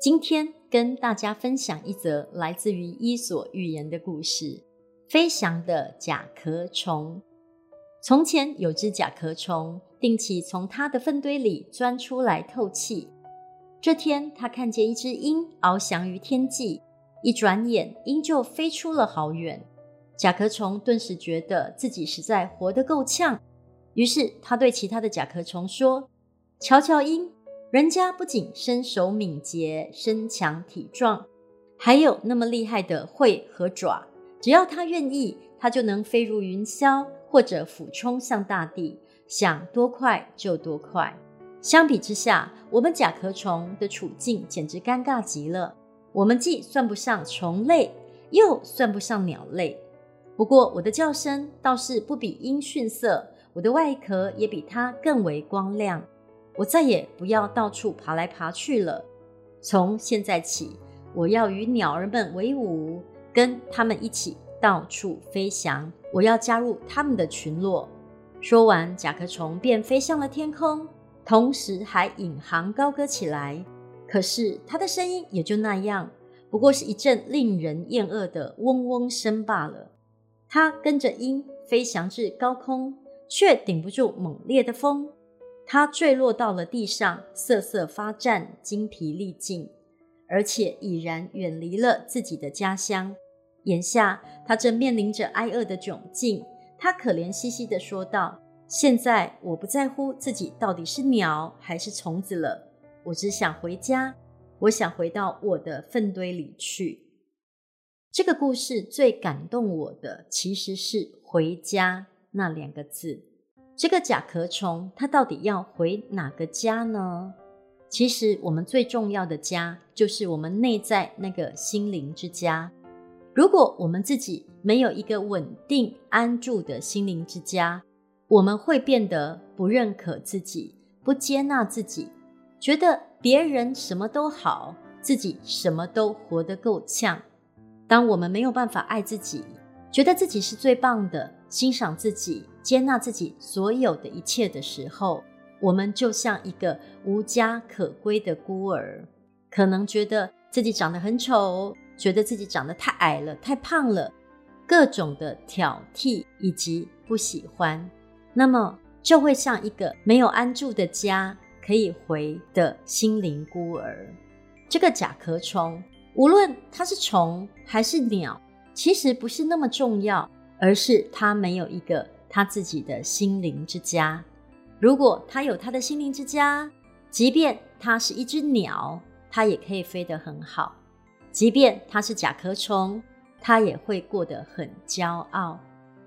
今天跟大家分享一则来自于《伊索寓言》的故事：飞翔的甲壳虫。从前有只甲壳虫，定期从它的粪堆里钻出来透气。这天，他看见一只鹰翱翔于天际，一转眼，鹰就飞出了好远。甲壳虫顿时觉得自己实在活得够呛，于是他对其他的甲壳虫说：“瞧瞧鹰，人家不仅身手敏捷、身强体壮，还有那么厉害的喙和爪。只要他愿意，他就能飞入云霄，或者俯冲向大地，想多快就多快。”相比之下，我们甲壳虫的处境简直尴尬极了。我们既算不上虫类，又算不上鸟类。不过，我的叫声倒是不比鹰逊色，我的外壳也比它更为光亮。我再也不要到处爬来爬去了。从现在起，我要与鸟儿们为伍，跟他们一起到处飞翔。我要加入他们的群落。说完，甲壳虫便飞向了天空。同时还引吭高歌起来，可是它的声音也就那样，不过是一阵令人厌恶的嗡嗡声罢了。它跟着鹰飞翔至高空，却顶不住猛烈的风，他坠落到了地上，瑟瑟发颤，精疲力尽，而且已然远离了自己的家乡。眼下他正面临着挨饿的窘境，他可怜兮兮地说道。现在我不在乎自己到底是鸟还是虫子了，我只想回家，我想回到我的粪堆里去。这个故事最感动我的其实是“回家”那两个字。这个甲壳虫它到底要回哪个家呢？其实我们最重要的家就是我们内在那个心灵之家。如果我们自己没有一个稳定安住的心灵之家，我们会变得不认可自己，不接纳自己，觉得别人什么都好，自己什么都活得够呛。当我们没有办法爱自己，觉得自己是最棒的，欣赏自己，接纳自己所有的一切的时候，我们就像一个无家可归的孤儿，可能觉得自己长得很丑，觉得自己长得太矮了、太胖了，各种的挑剔以及不喜欢。那么就会像一个没有安住的家可以回的心灵孤儿。这个甲壳虫，无论它是虫还是鸟，其实不是那么重要，而是它没有一个他自己的心灵之家。如果他有他的心灵之家，即便它是一只鸟，它也可以飞得很好；即便它是甲壳虫，它也会过得很骄傲。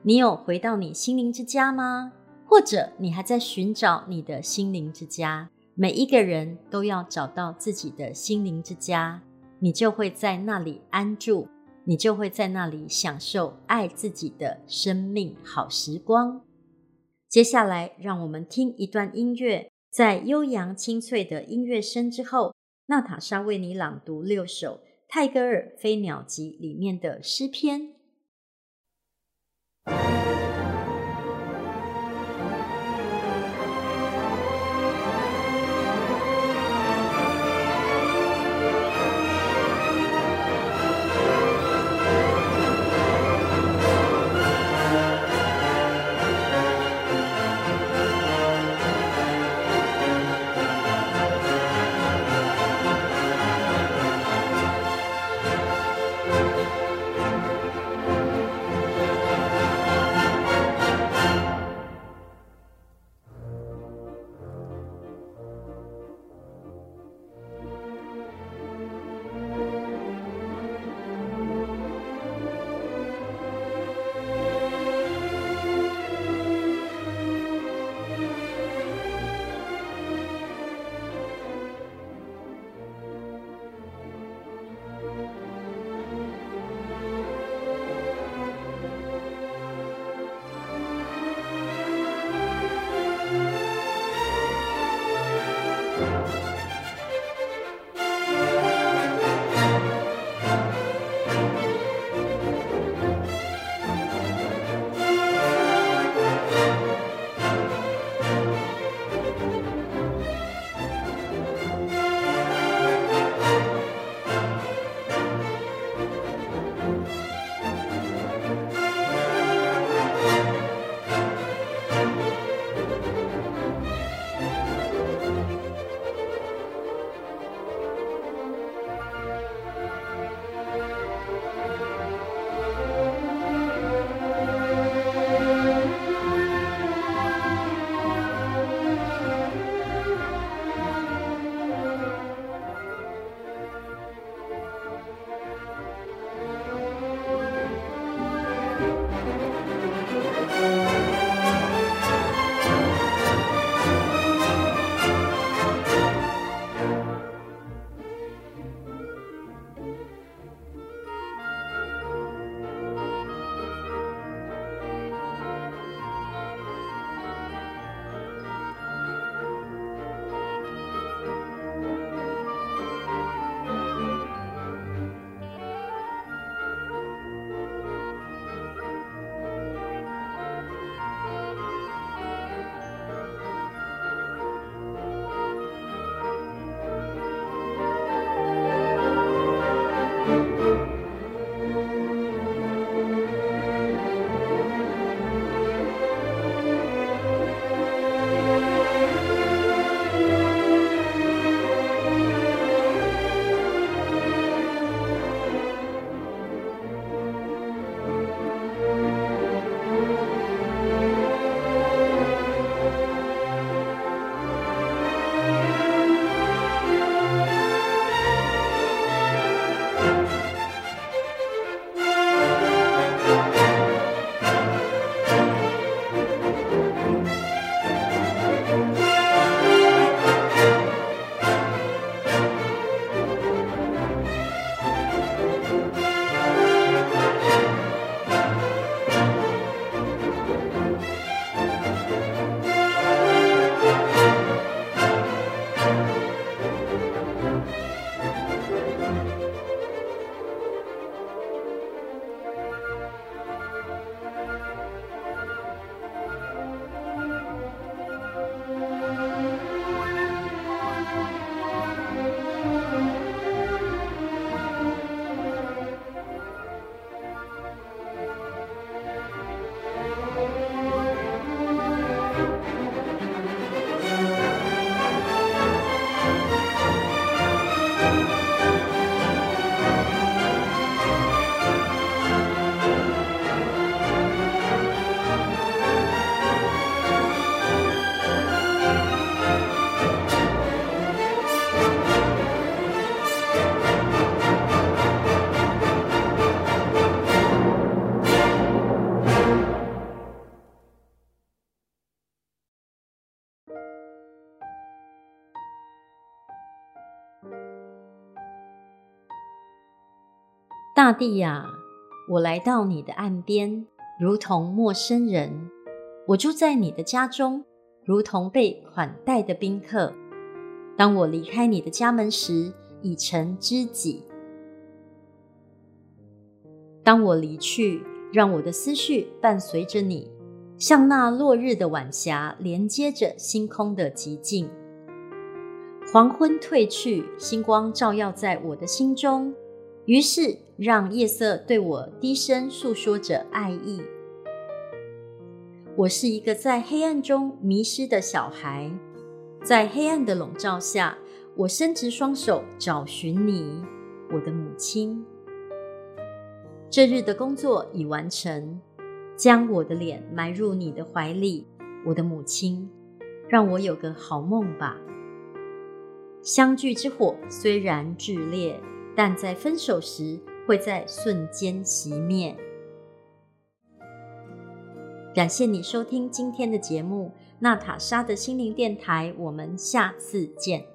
你有回到你心灵之家吗？或者你还在寻找你的心灵之家？每一个人都要找到自己的心灵之家，你就会在那里安住，你就会在那里享受爱自己的生命好时光。接下来，让我们听一段音乐，在悠扬清脆的音乐声之后，娜塔莎为你朗读六首泰戈尔《飞鸟集》里面的诗篇。大地呀，我来到你的岸边，如同陌生人；我住在你的家中，如同被款待的宾客。当我离开你的家门时，已成知己。当我离去，让我的思绪伴随着你，像那落日的晚霞，连接着星空的寂静。黄昏褪去，星光照耀在我的心中。于是，让夜色对我低声诉说着爱意。我是一个在黑暗中迷失的小孩，在黑暗的笼罩下，我伸直双手找寻你，我的母亲。这日的工作已完成，将我的脸埋入你的怀里，我的母亲，让我有个好梦吧。相聚之火虽然炽烈。但在分手时，会在瞬间熄灭。感谢你收听今天的节目《娜塔莎的心灵电台》，我们下次见。